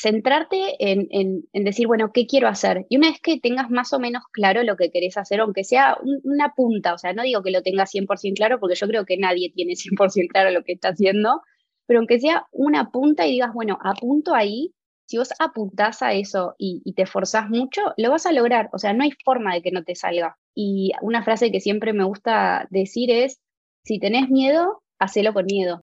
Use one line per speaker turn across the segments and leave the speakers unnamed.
centrarte en, decir, bueno, ¿qué quiero hacer? Y una vez que tengas más o menos claro lo que querés hacer, aunque sea una punta, o sea, no digo que lo tengas 100% claro, porque yo creo que nadie tiene 100% claro lo que está haciendo, pero aunque sea una punta y digas, bueno, apunto ahí, si vos apuntás a eso y, y te forzás mucho, lo vas a lograr, o sea, no hay forma de que no te salga. Y una frase que siempre me gusta decir es, si tenés miedo, hacelo con miedo.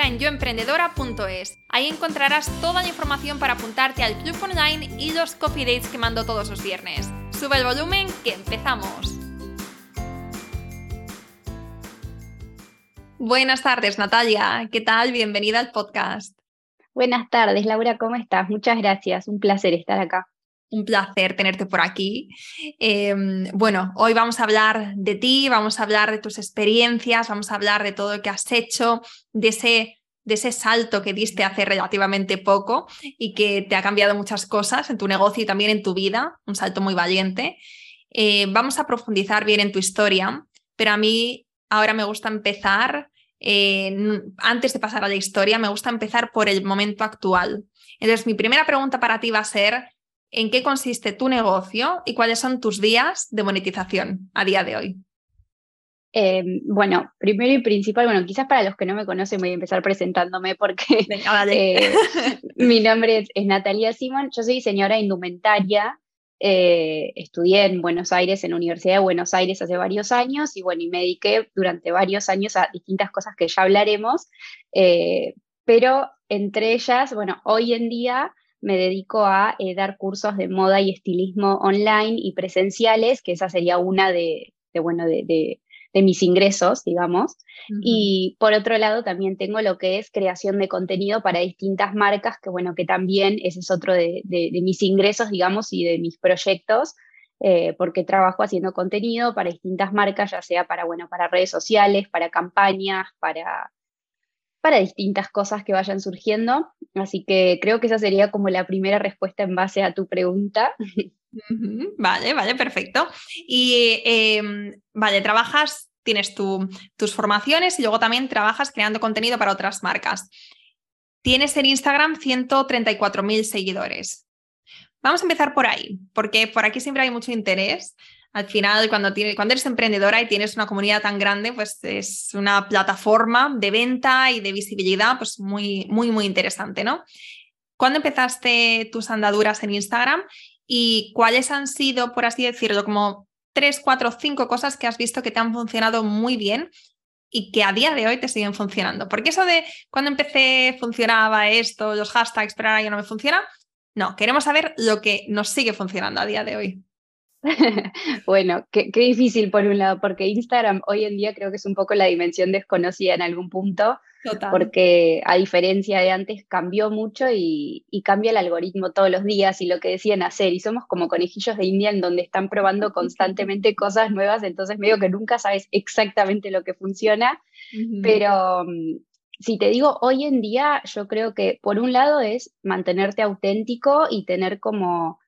en yoemprendedora.es. Ahí encontrarás toda la información para apuntarte al club online y los coffee dates que mando todos los viernes. Sube el volumen que empezamos. Buenas tardes, Natalia. ¿Qué tal? Bienvenida al podcast.
Buenas tardes, Laura, ¿cómo estás? Muchas gracias, un placer estar acá.
Un placer tenerte por aquí. Em, bueno, hoy vamos a hablar de ti, vamos a hablar de tus experiencias, vamos a hablar de todo lo que has hecho, de ese, de ese salto que diste hace relativamente poco y que te ha cambiado muchas cosas en tu negocio y también en tu vida, un salto muy valiente. Eh, vamos a profundizar bien en tu historia, pero a mí ahora me gusta empezar antes de pasar a la historia, me gusta empezar por el momento actual. Entonces, mi primera pregunta para ti va a ser, ¿en qué consiste tu negocio y cuáles son tus días de monetización a día de hoy?
Em, bueno, primero y principal, bueno, quizás para los que no me conocen voy a empezar presentándome porque eh, mi nombre es, es, Natalia Simón, yo soy diseñadora indumentaria, eh, estudié en Buenos Aires, en la Universidad de Buenos Aires hace varios años y bueno, y me dediqué durante varios años a distintas cosas que ya hablaremos, eh, pero entre ellas, bueno, hoy en día me dedico a eh, dar cursos de moda y estilismo online y presenciales, que esa sería una de, bueno, de, de mis ingresos, digamos. Y por otro lado, también tengo lo que es creación de contenido para distintas marcas, que bueno, que también ese es otro de, mis ingresos, digamos, y de mis proyectos, eh, porque trabajo haciendo contenido para distintas marcas, ya sea para, bueno, para redes sociales, para campañas, para, para distintas cosas que vayan surgiendo. Así que creo que esa sería como la primera respuesta en base a tu pregunta.
Vale, vale, perfecto. Y em, vale, trabajas, tienes tus formaciones y luego también trabajas creando contenido para otras marcas. Tienes en Instagram 134.000 seguidores. Vamos a empezar por ahí, porque por aquí siempre hay mucho interés. Al final, cuando, cuando eres emprendedora y tienes una comunidad tan grande, pues es una plataforma de venta y de visibilidad pues muy, muy, muy interesante, ¿no? ¿Cuándo empezaste tus andaduras en Instagram y cuáles han sido, por así decirlo, como tres, cuatro, cinco cosas que has visto que te han funcionado muy bien y que a día de hoy te siguen funcionando. Porque eso de cuando empecé funcionaba esto, los hashtags, pero ahora ya no me funciona. No, queremos saber lo que nos sigue funcionando a día de hoy.
bueno, qué, difícil por un lado, porque Instagram hoy en día creo que es un poco la dimensión desconocida en algún punto, porque a diferencia de antes cambió mucho y, cambia el algoritmo todos los días y lo que decían hacer, y somos como conejillos de India en donde están probando constantemente cosas nuevas, entonces medio que nunca sabes exactamente lo que funciona, pero mm, si te digo hoy en día, yo creo que por un lado es mantenerte auténtico y tener como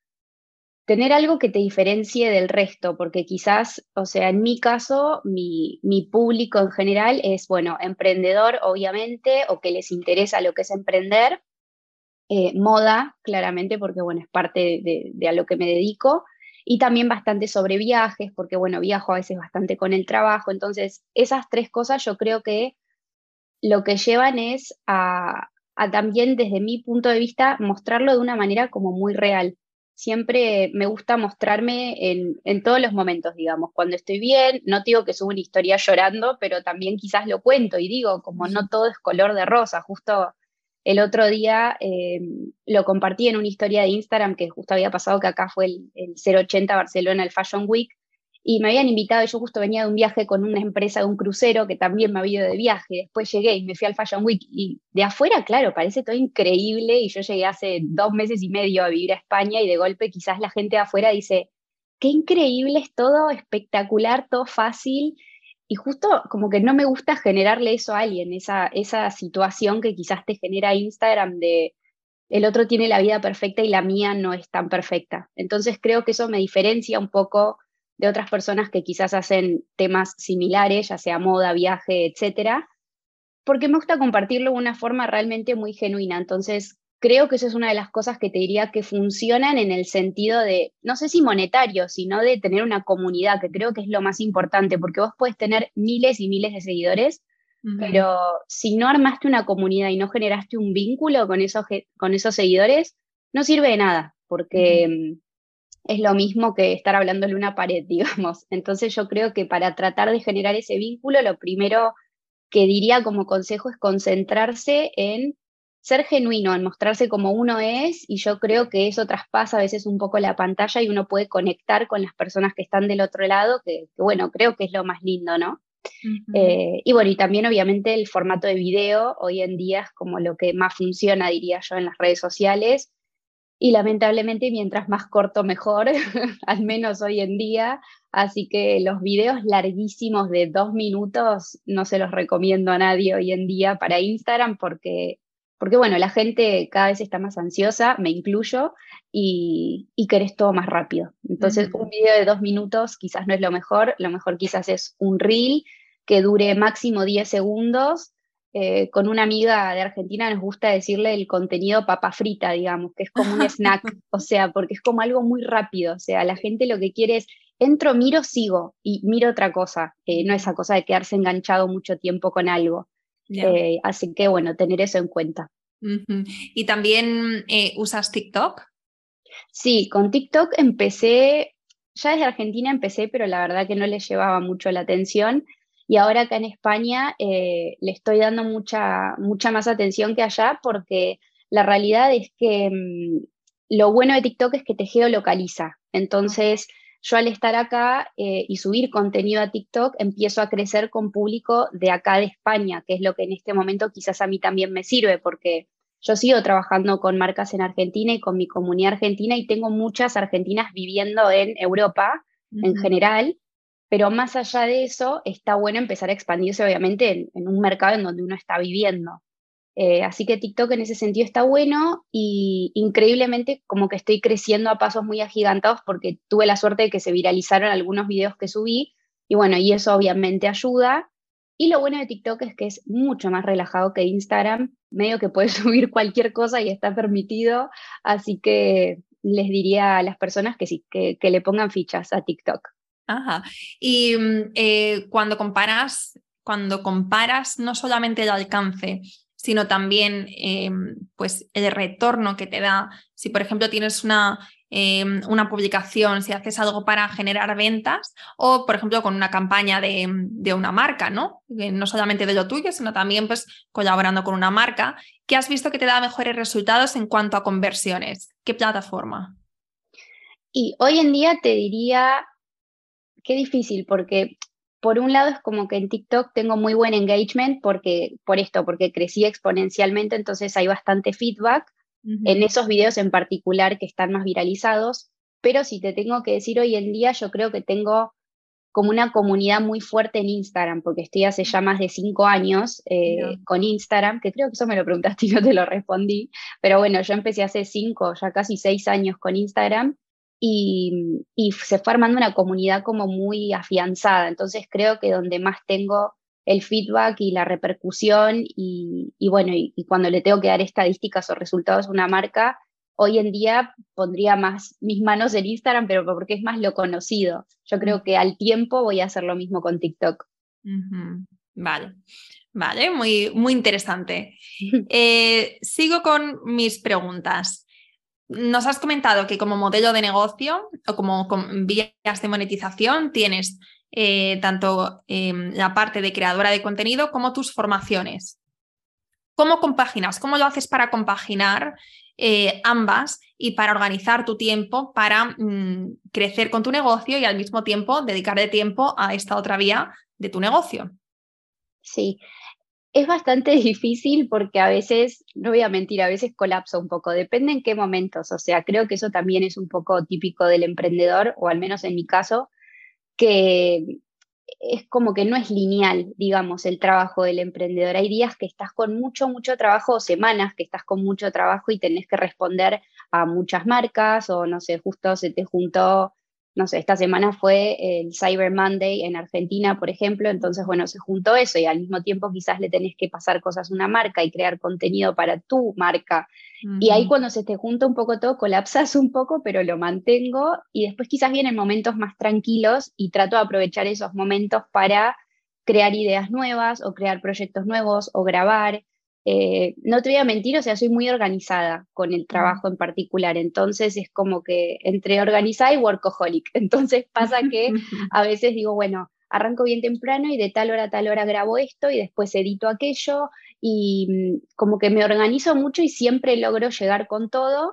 tener algo que te diferencie del resto, porque quizás, o sea, en mi caso, mi, público en general es, bueno, emprendedor, obviamente, o que les interesa lo que es emprender, eh, moda, claramente, porque, bueno, es parte de, a lo que me dedico, y también bastante sobre viajes, porque, bueno, viajo a veces bastante con el trabajo, entonces, esas tres cosas yo creo que lo que llevan es a, a también, desde mi punto de vista, mostrarlo de una manera como muy real siempre me gusta mostrarme en, todos los momentos, digamos. Cuando estoy bien, no digo que subo una historia llorando, pero también quizás lo cuento y digo, como no todo es color de rosa, justo el otro día eh, lo compartí en una historia de Instagram que justo había pasado que acá fue el, el 080 Barcelona, el Fashion Week, y me habían invitado, yo justo venía de un viaje con una empresa de un crucero que también me había ido de viaje, después llegué y me fui al Fashion Week y de afuera, claro, parece todo increíble y yo llegué hace dos meses y medio a vivir a España y de golpe quizás la gente de afuera dice, qué increíble es todo, espectacular, todo fácil y justo como que no me gusta generarle eso a alguien, esa, esa situación que quizás te genera Instagram de el otro tiene la vida perfecta y la mía no es tan perfecta. Entonces creo que eso me diferencia un poco de otras personas que quizás hacen temas similares, ya sea moda, viaje, etcétera, porque me gusta compartirlo de una forma realmente muy genuina. Entonces, creo que eso es una de las cosas que te diría que funcionan en el sentido de, no sé si monetario, sino de tener una comunidad, que creo que es lo más importante, porque vos puedes tener miles y miles de seguidores, pero si no armaste una comunidad y no generaste un vínculo con esos, con esos seguidores, no sirve de nada, porque es lo mismo que estar hablándole una pared, digamos. Entonces yo creo que para tratar de generar ese vínculo, lo primero que diría como consejo es concentrarse en ser genuino, en mostrarse como uno es, y yo creo que eso traspasa a veces un poco la pantalla y uno puede conectar con las personas que están del otro lado, que, bueno, creo que es lo más lindo, ¿no? Eh, y bueno, y también obviamente el formato de video hoy en día es como lo que más funciona, diría yo, en las redes sociales y lamentablemente mientras más corto mejor, al menos hoy en día. Así que los videos larguísimos de dos minutos no se los recomiendo a nadie hoy en día para Instagram porque, porque bueno, la gente cada vez está más ansiosa, me incluyo, y, y querés todo más rápido. Entonces un video de dos minutos quizás no es lo mejor, lo mejor quizás es un reel que dure máximo 10 segundos eh, con una amiga de Argentina nos gusta decirle el contenido papa frita, digamos, que es como un snack, o sea, porque es como algo muy rápido, o sea, la gente lo que quiere es, entro, miro, sigo y miro otra cosa, eh, no esa cosa de quedarse enganchado mucho tiempo con algo. Eh, así que bueno, tener eso en cuenta.
¿Y también usas TikTok?
Sí, con TikTok empecé, ya desde Argentina empecé, pero la verdad que no le llevaba mucho la atención. Y ahora acá en España eh, le estoy dando mucha, mucha más atención que allá porque la realidad es que mm, lo bueno de TikTok es que te geolocaliza. Entonces, yo al estar acá eh, y subir contenido a TikTok, empiezo a crecer con público de acá de España, que es lo que en este momento quizás a mí también me sirve, porque yo sigo trabajando con marcas en Argentina y con mi comunidad argentina y tengo muchas argentinas viviendo en Europa en general pero más allá de eso, está bueno empezar a expandirse, obviamente, en, un mercado en donde uno está viviendo. Eh, así que TikTok en ese sentido está bueno y increíblemente como que estoy creciendo a pasos muy agigantados porque tuve la suerte de que se viralizaron algunos videos que subí y bueno, y eso obviamente ayuda. Y lo bueno de TikTok es que es mucho más relajado que Instagram, medio que puedes subir cualquier cosa y está permitido, así que les diría a las personas que sí, que le pongan fichas a TikTok.
Ajá. Y mm, eh, cuando comparas, cuando comparas no solamente el alcance, sino también em, pues el retorno que te da. Si, por ejemplo, tienes una, em, una, publicación, si haces algo para generar ventas, o, por ejemplo, con una campaña de, de, una marca, ¿no? No solamente de lo tuyo, sino también pues, colaborando con una marca, ¿qué has visto que te da mejores resultados en cuanto a conversiones? ¿Qué plataforma?
Y hoy en día te diría qué difícil, porque por un lado es como que en TikTok tengo muy buen engagement porque, por esto, porque crecí exponencialmente, entonces hay bastante feedback en esos videos en particular que están más viralizados, pero si te tengo que decir hoy en día, yo creo que tengo como una comunidad muy fuerte en Instagram, porque estoy hace ya más de cinco años eh, con Instagram, que creo que eso me lo preguntaste y no te lo respondí, pero bueno, yo empecé hace cinco, ya casi seis años con Instagram, y, se fue armando una comunidad como muy afianzada. Entonces creo que donde más tengo el feedback y la repercusión y, bueno, y, cuando le tengo que dar estadísticas o resultados a una marca, hoy en día pondría más mis manos en Instagram, pero porque es más lo conocido. Yo creo que al tiempo voy a hacer lo mismo con TikTok.
Vale. Vale, muy, muy interesante. Eh, sigo con mis preguntas. Nos has comentado que como modelo de negocio o como vías de monetización tienes eh, tanto em, la parte de creadora de contenido como tus formaciones. ¿Cómo compaginas? ¿Cómo lo haces para compaginar eh, ambas y para organizar tu tiempo para mm, crecer con tu negocio y al mismo tiempo dedicarle tiempo a esta otra vía de tu negocio?
Sí, es bastante difícil porque a veces, no voy a mentir, a veces colapso un poco, depende en qué momentos, o sea, creo que eso también es un poco típico del emprendedor, o al menos en mi caso, que es como que no es lineal, digamos, el trabajo del emprendedor. Hay días que estás con mucho, mucho trabajo, o semanas que estás con mucho trabajo y tenés que responder a muchas marcas, o no sé, justo se te juntó no sé, esta semana fue el Cyber Monday en Argentina, por ejemplo, entonces, bueno, se juntó eso y al mismo tiempo quizás le tenés que pasar cosas a una marca y crear contenido para tu marca. Y ahí cuando se te junta un poco todo, colapsas un poco, pero lo mantengo y después quizás vienen momentos más tranquilos y trato de aprovechar esos momentos para crear ideas nuevas o crear proyectos nuevos o grabar. Eh, no te voy a mentir, o sea, soy muy organizada con el trabajo en particular, entonces es como que entre organizada y workaholic, entonces pasa que a veces digo, bueno, arranco bien temprano y de tal hora a tal hora grabo esto y después edito aquello y mm, como que me organizo mucho y siempre logro llegar con todo,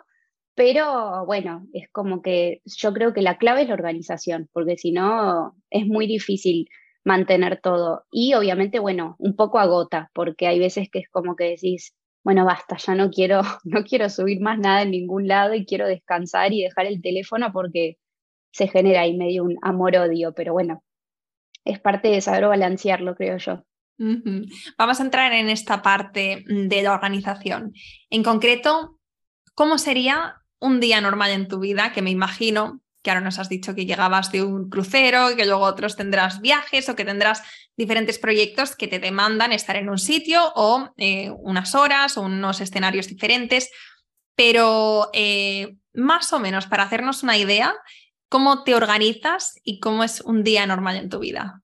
pero bueno, es como que yo creo que la clave es la organización, porque si no es muy difícil mantener todo. Y obviamente, bueno, un poco agota, porque hay veces que es como que decís, bueno, basta, ya no quiero, no quiero subir más nada en ningún lado y quiero descansar y dejar el teléfono porque se genera ahí medio un amor-odio, pero bueno, es parte de saber balancearlo, creo yo.
Vamos a entrar en esta parte de la organización. En concreto, ¿cómo sería un día normal en tu vida? Que me imagino que ahora nos has dicho que llegabas de un crucero, que luego otros tendrás viajes o que tendrás diferentes proyectos que te demandan estar en un sitio o eh, unas horas o unos escenarios diferentes. Pero eh, más o menos para hacernos una idea, ¿cómo te organizas y cómo es un día normal en tu vida?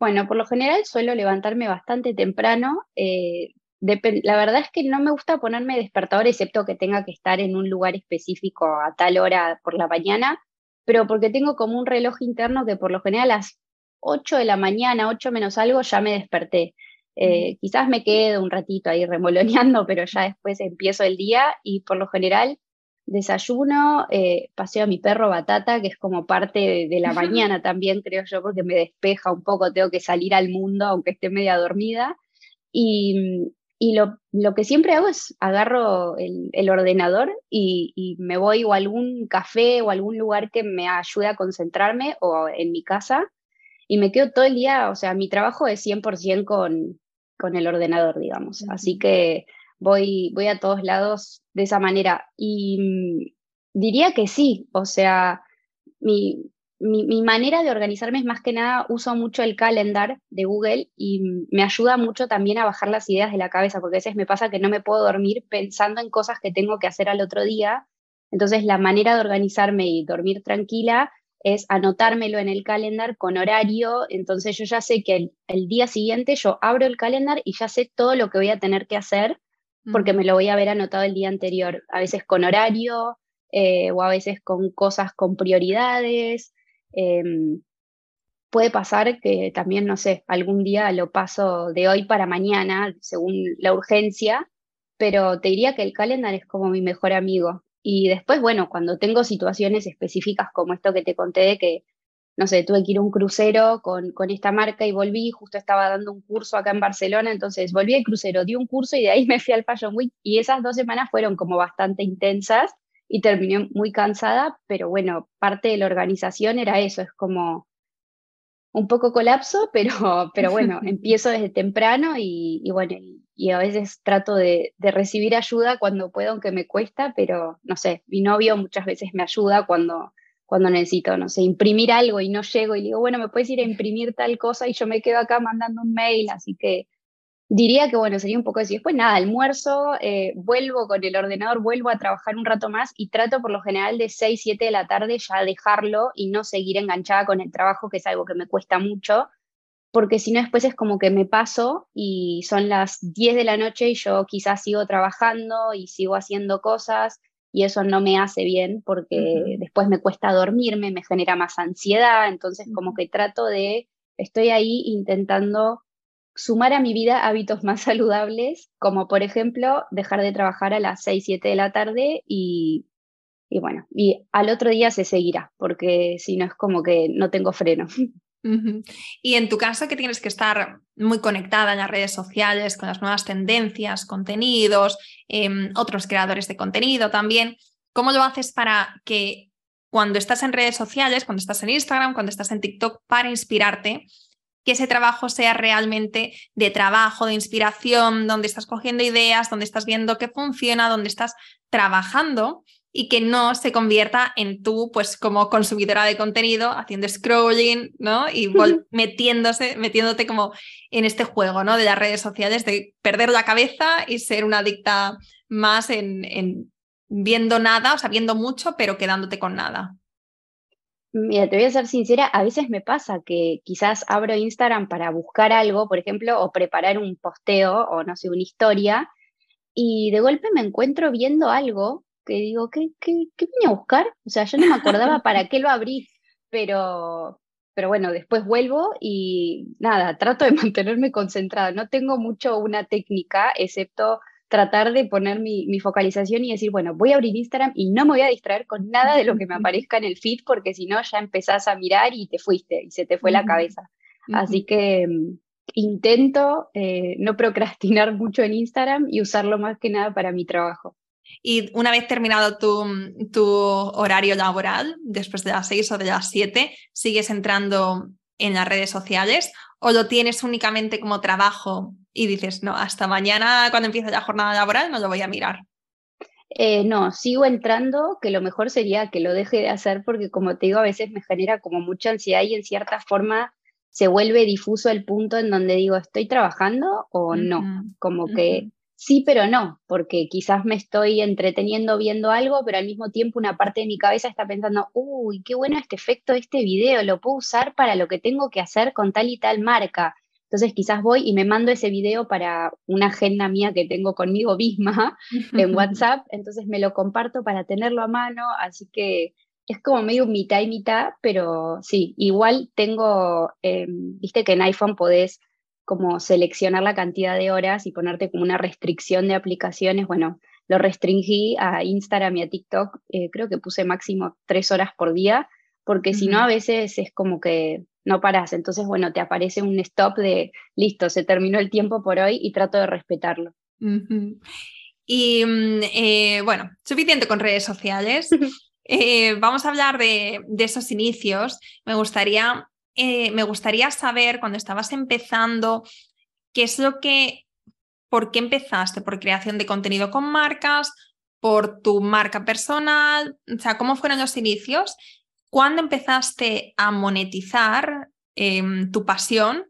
Bueno, por lo general suelo levantarme bastante temprano. Eh, la verdad es que no me gusta ponerme despertador, excepto que tenga que estar en un lugar específico a tal hora por la mañana, pero porque tengo como un reloj interno que por lo general a las 8 de la mañana, 8 menos algo, ya me desperté. Eh, quizás me quedo un ratito ahí remoloneando, pero ya después empiezo el día y por lo general desayuno, eh, paseo a mi perro Batata, que es como parte de, de la mañana también, creo yo, porque me despeja un poco, tengo que salir al mundo aunque esté media dormida. Y, y lo, lo, que siempre hago es agarro el, el ordenador y, y, me voy o a algún café o algún lugar que me ayude a concentrarme o en mi casa y me quedo todo el día, o sea, mi trabajo es 100% con, con el ordenador, digamos. Así que voy, voy a todos lados de esa manera. Y mm, diría que sí, o sea, mi, mi, manera de organizarme es más que nada, uso mucho el calendar de Google y me ayuda mucho también a bajar las ideas de la cabeza, porque a veces me pasa que no me puedo dormir pensando en cosas que tengo que hacer al otro día. Entonces, la manera de organizarme y dormir tranquila es anotármelo en el calendar con horario. Entonces, yo ya sé que el, día siguiente yo abro el calendar y ya sé todo lo que voy a tener que hacer porque me lo voy a haber anotado el día anterior, a veces con horario eh, o a veces con cosas con prioridades. Em, puede pasar que también, no sé, algún día lo paso de hoy para mañana, según la urgencia, pero te diría que el calendar es como mi mejor amigo. Y después, bueno, cuando tengo situaciones específicas como esto que te conté de que, no sé, tuve que ir a un crucero con, con esta marca y volví, justo estaba dando un curso acá en Barcelona, entonces volví al crucero, di un curso y de ahí me fui al Fashion Week y esas dos semanas fueron como bastante intensas y terminé muy cansada, pero bueno, parte de la organización era eso, es como un poco colapso, pero, pero bueno, empiezo desde temprano y, bueno, y, a veces trato de, de, recibir ayuda cuando puedo, aunque me cuesta, pero no sé, mi novio muchas veces me ayuda cuando, cuando necesito, no sé, imprimir algo y no llego y digo, bueno, me puedes ir a imprimir tal cosa y yo me quedo acá mandando un mail, así que Diría que, bueno, sería un poco así. Después, nada, almuerzo, eh, vuelvo con el ordenador, vuelvo a trabajar un rato más y trato por lo general de 6, 7 de la tarde ya dejarlo y no seguir enganchada con el trabajo, que es algo que me cuesta mucho, porque si no después es como que me paso y son las 10 de la noche y yo quizás sigo trabajando y sigo haciendo cosas y eso no me hace bien porque después me cuesta dormirme, me genera más ansiedad, entonces como que trato de, estoy ahí intentando sumar a mi vida hábitos más saludables, como por ejemplo dejar de trabajar a las 6, 7 de la tarde y, bueno, y al otro día se seguirá, porque si no es como que no tengo freno.
Y en tu caso que tienes que estar muy conectada en las redes sociales con las nuevas tendencias, contenidos, em, otros creadores de contenido también, ¿cómo lo haces para que cuando estás en redes sociales, cuando estás en Instagram, cuando estás en TikTok, para inspirarte, que ese trabajo sea realmente de trabajo, de inspiración, donde estás cogiendo ideas, donde estás viendo qué funciona, donde estás trabajando y que no se convierta en tú, pues como consumidora de contenido, haciendo scrolling, ¿no? Y metiéndose, metiéndote como en este juego, ¿no? De las redes sociales, de perder la cabeza y ser una adicta más en, en viendo nada, o sea, viendo mucho, pero quedándote con nada.
Mira, te voy a ser sincera, a veces me pasa que quizás abro Instagram para buscar algo, por ejemplo, o preparar un posteo o no sé, una historia, y de golpe me encuentro viendo algo que digo, ¿qué, qué, qué vine a buscar? O sea, yo no me acordaba para qué lo abrí, pero, pero bueno, después vuelvo y nada, trato de mantenerme concentrada. No tengo mucho una técnica, excepto tratar de poner mi, focalización y decir, bueno, voy a abrir Instagram y no me voy a distraer con nada de lo que me aparezca en el feed, porque si no ya empezás a mirar y te fuiste y se te fue la cabeza. Así que mm, intento eh, no procrastinar mucho en Instagram y usarlo más que nada para mi trabajo.
Y una vez terminado tu, tu horario laboral, después de las seis o de las siete, ¿sigues entrando en las redes sociales o lo tienes únicamente como trabajo y dices, no, hasta mañana cuando empiece la jornada laboral no lo voy a mirar?
Eh, no, sigo entrando, que lo mejor sería que lo deje de hacer porque como te digo, a veces me genera como mucha ansiedad y en cierta forma se vuelve difuso el punto en donde digo, ¿estoy trabajando o no? Como que sí, pero no, porque quizás me estoy entreteniendo viendo algo, pero al mismo tiempo una parte de mi cabeza está pensando, uy, qué bueno este efecto de este video, lo puedo usar para lo que tengo que hacer con tal y tal marca. Entonces quizás voy y me mando ese video para una agenda mía que tengo conmigo misma en WhatsApp, entonces me lo comparto para tenerlo a mano, así que es como medio mitad y mitad, pero sí, igual tengo, em, viste que en iPhone podés como seleccionar la cantidad de horas y ponerte como una restricción de aplicaciones, bueno, lo restringí a Instagram y a TikTok, eh, creo que puse máximo tres horas por día, porque si no a veces es como que no paras. Entonces, bueno, te aparece un stop de, listo, se terminó el tiempo por hoy y trato de respetarlo.
Y mm, eh, bueno, suficiente con redes sociales. Eh, vamos a hablar de, esos inicios. Me gustaría, eh, me gustaría saber, cuando estabas empezando, qué es lo que, por qué empezaste, por creación de contenido con marcas, por tu marca personal, o sea, cómo fueron los inicios ¿Cuándo empezaste a monetizar em, tu pasión?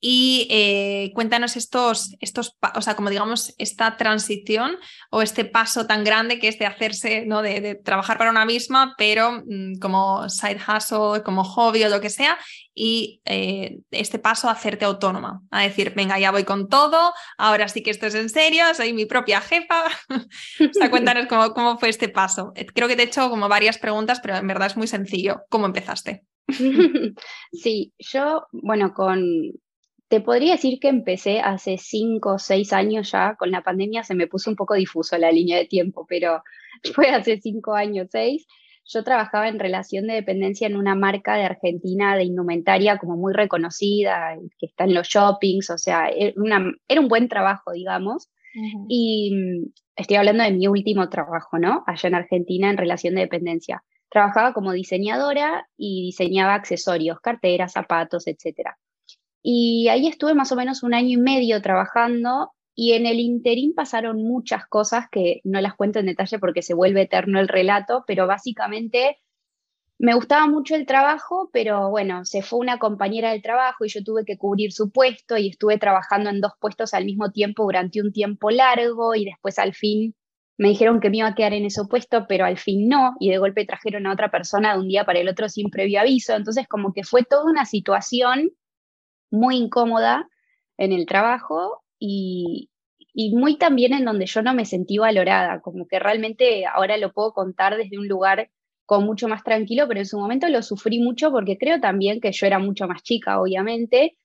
Y eh, cuéntanos estos, estos, o sea, como digamos, esta transición o este paso tan grande que es de hacerse, ¿no? De, trabajar para una misma, pero mm, como side hustle, como hobby o lo que sea, y eh, este paso a hacerte autónoma, a decir, venga, ya voy con todo, ahora sí que esto es en serio, soy mi propia jefa. o sea, cuéntanos cómo, cómo fue este paso. Eh, creo que te he hecho como varias preguntas, pero en verdad es muy sencillo. ¿Cómo empezaste?
Sí, yo, bueno, con, te podría decir que empecé hace cinco o seis años ya, con la pandemia se me puso un poco difuso la línea de tiempo, pero fue hace cinco años, seis. Yo trabajaba en relación de dependencia en una marca de Argentina de indumentaria como muy reconocida, que está en los shoppings, o sea, era, era un buen trabajo, digamos. Y mm, estoy hablando de mi último trabajo, ¿no? Allá en Argentina en relación de dependencia. Trabajaba como diseñadora y diseñaba accesorios, carteras, zapatos, etcétera. Y ahí estuve más o menos un año y medio trabajando y en el interín pasaron muchas cosas que no las cuento en detalle porque se vuelve eterno el relato, pero básicamente me gustaba mucho el trabajo, pero bueno, se fue una compañera del trabajo y yo tuve que cubrir su puesto y estuve trabajando en dos puestos al mismo tiempo durante un tiempo largo y después al fin me dijeron que me iba a quedar en ese puesto, pero al fin no, y de golpe trajeron a otra persona de un día para el otro sin previo aviso, entonces como que fue toda una situación muy incómoda en el trabajo y, muy también en donde yo no me sentí valorada, como que realmente ahora lo puedo contar desde un lugar con mucho más tranquilo, pero en su momento lo sufrí mucho porque creo también que yo era mucho más chica, obviamente,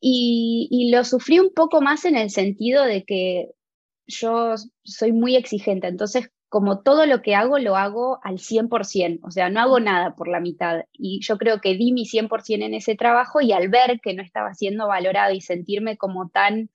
Y, lo sufrí un poco más en el sentido de que yo soy muy exigente, entonces como todo lo que hago lo hago al 100%, o sea, no hago nada por la mitad. Y yo creo que di mi 100% en ese trabajo y al ver que no estaba siendo valorado y sentirme como tan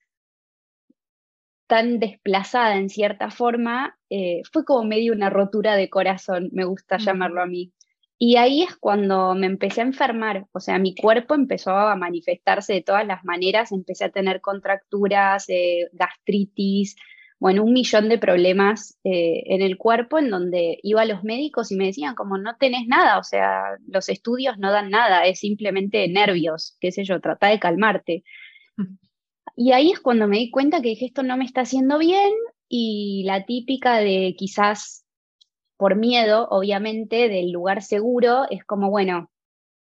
tan desplazada en cierta forma, eh, fue como medio una rotura de corazón, me gusta llamarlo a mí. Y ahí es cuando me empecé a enfermar, o sea, mi cuerpo empezó a manifestarse de todas las maneras, empecé a tener contracturas, eh, gastritis, bueno, un millón de problemas eh, en el cuerpo en donde iba a los médicos y me decían como no tenés nada, o sea, los estudios no dan nada, es simplemente nervios, qué sé yo, trata de calmarte. Y ahí es cuando me di cuenta que dije, esto no me está haciendo bien y la típica de quizás por miedo, obviamente, del lugar seguro, es como, bueno,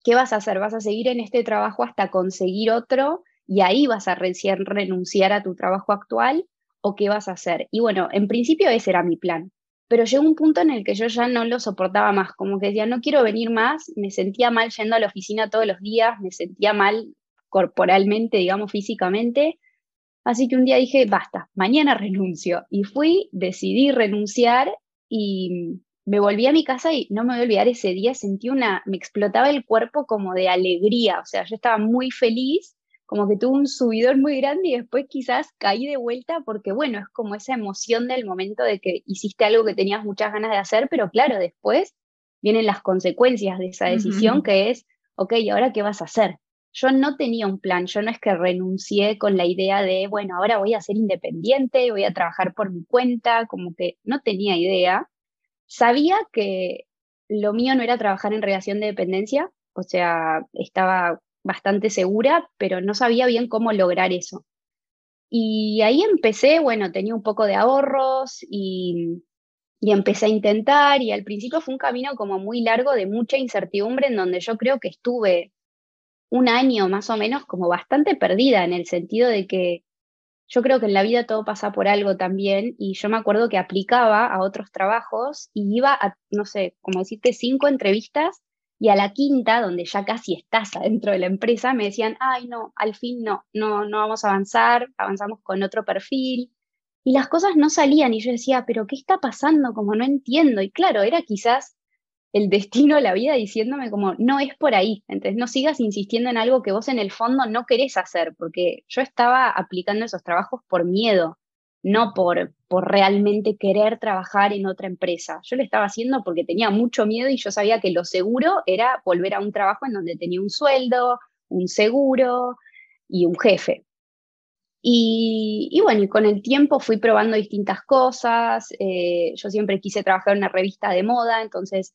¿qué vas a hacer? ¿Vas a seguir en este trabajo hasta conseguir otro y ahí vas a recién renunciar a tu trabajo actual o qué vas a hacer? Y bueno, en principio ese era mi plan, pero llegó un punto en el que yo ya no lo soportaba más, como que decía, no quiero venir más, me sentía mal yendo a la oficina todos los días, me sentía mal corporalmente, digamos, físicamente. Así que un día dije, basta, mañana renuncio. Y fui, decidí renunciar y me volví a mi casa y no me voy a olvidar ese día, sentí una, me explotaba el cuerpo como de alegría, o sea, yo estaba muy feliz, como que tuve un subidor muy grande y después quizás caí de vuelta porque, bueno, es como esa emoción del momento de que hiciste algo que tenías muchas ganas de hacer, pero claro, después vienen las consecuencias de esa decisión, que es, ok, ¿y ahora qué vas a hacer? yo no tenía un plan, yo no es que renuncié con la idea de, bueno, ahora voy a ser independiente, voy a trabajar por mi cuenta, como que no tenía idea. Sabía que lo mío no era trabajar en relación de dependencia, o sea, estaba bastante segura, pero no sabía bien cómo lograr eso. Y ahí empecé, bueno, tenía un poco de ahorros y, y empecé a intentar y al principio fue un camino como muy largo de mucha incertidumbre en donde yo creo que estuve un año más o menos como bastante perdida en el sentido de que yo creo que en la vida todo pasa por algo también y yo me acuerdo que aplicaba a otros trabajos y iba a, no sé, como decirte, cinco entrevistas y a la quinta, donde ya casi estás adentro de la empresa, me decían, ay, no, al fin no, no, no vamos a avanzar, avanzamos con otro perfil. Y las cosas no salían y yo decía, pero ¿qué está pasando? Como no entiendo. Y claro, era quizás el destino, la vida diciéndome como, no es por ahí, entonces no sigas insistiendo en algo que vos en el fondo no querés hacer, porque yo estaba aplicando esos trabajos por miedo, no por, por realmente querer trabajar en otra empresa. Yo lo estaba haciendo porque tenía mucho miedo y yo sabía que lo seguro era volver a un trabajo en donde tenía un sueldo, un seguro y un jefe. Y, bueno, y con el tiempo fui probando distintas cosas. Eh, yo siempre quise trabajar en una revista de moda, entonces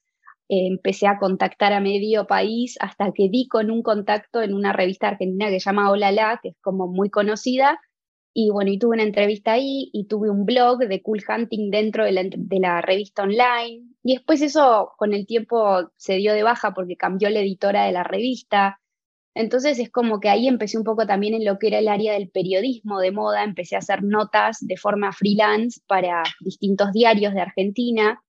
empecé a contactar a medio país hasta que di con un contacto en una revista argentina que se llama Hola La, que es como muy conocida. Y bueno, y tuve una entrevista ahí y tuve un blog de Cool Hunting dentro de la, de la revista online. Y después eso con el tiempo se dio de baja porque cambió la editora de la revista. Entonces es como que ahí empecé un poco también en lo que era el área del periodismo de moda, empecé a hacer notas de forma freelance para distintos diarios de Argentina.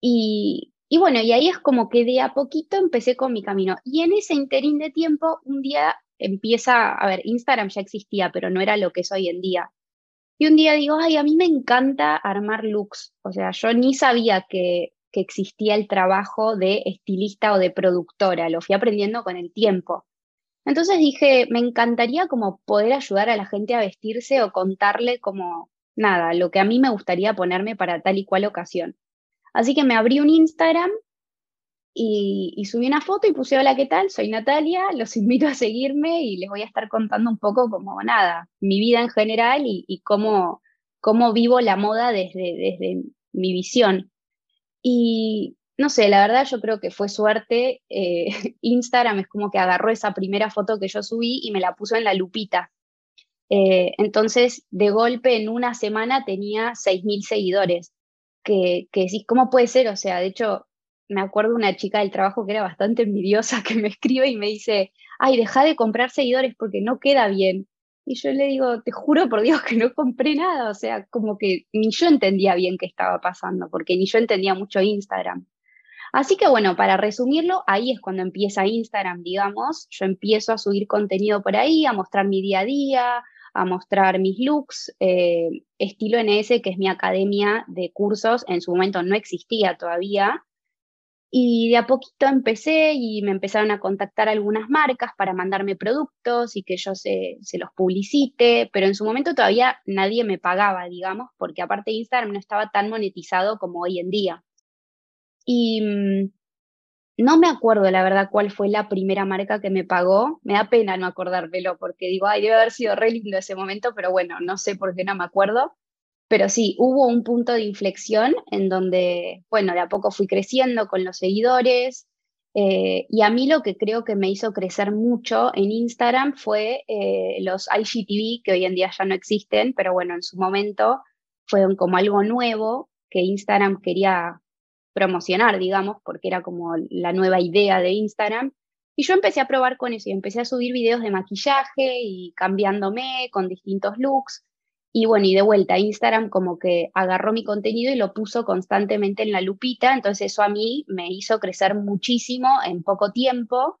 Y, y bueno, y ahí es como que de a poquito empecé con mi camino. Y en ese interín de tiempo, un día empieza, a ver, Instagram ya existía, pero no era lo que es hoy en día. Y un día digo, ay, a mí me encanta armar looks. O sea, yo ni sabía que, que existía el trabajo de estilista o de productora, lo fui aprendiendo con el tiempo. Entonces dije, me encantaría como poder ayudar a la gente a vestirse o contarle como, nada, lo que a mí me gustaría ponerme para tal y cual ocasión. Así que me abrí un Instagram y, subí una foto y puse, hola, ¿qué tal? Soy Natalia, los invito a seguirme y les voy a estar contando un poco como nada, mi vida en general y, cómo, cómo vivo la moda desde, desde mi visión. Y no sé, la verdad yo creo que fue suerte. Eh, Instagram es como que agarró esa primera foto que yo subí y me la puso en la lupita. Eh, entonces, de golpe, en una semana tenía 6.000 seguidores que, que decís, ¿cómo puede ser? O sea, de hecho, me acuerdo de una chica del trabajo que era bastante envidiosa que me escribe y me dice, ay, deja de comprar seguidores porque no queda bien. Y yo le digo, te juro por Dios que no compré nada, o sea, como que ni yo entendía bien qué estaba pasando, porque ni yo entendía mucho Instagram. Así que bueno, para resumirlo, ahí es cuando empieza Instagram, digamos. Yo empiezo a subir contenido por ahí, a mostrar mi día a día, a mostrar mis looks. Eh, estilo NS, que es mi academia de cursos, en su momento no existía todavía. Y de a poquito empecé y me empezaron a contactar algunas marcas para mandarme productos y que yo se, los publicite, pero en su momento todavía nadie me pagaba, digamos, porque aparte Instagram no estaba tan monetizado como hoy en día. Y mm, no me acuerdo, la verdad, cuál fue la primera marca que me pagó. Me da pena no acordármelo porque digo, ay, debe haber sido re lindo ese momento, pero bueno, no sé por qué no me acuerdo. Pero sí, hubo un punto de inflexión en donde, bueno, de a poco fui creciendo con los seguidores. Eh, y a mí lo que creo que me hizo crecer mucho en Instagram fue eh, los IGTV, que hoy en día ya no existen, pero bueno, en su momento fueron como algo nuevo que Instagram quería promocionar, digamos, porque era como la nueva idea de Instagram. Y yo empecé a probar con eso y empecé a subir videos de maquillaje y cambiándome con distintos looks. Y bueno, y de vuelta, Instagram como que agarró mi contenido y lo puso constantemente en la lupita, entonces eso a mí me hizo crecer muchísimo en poco tiempo.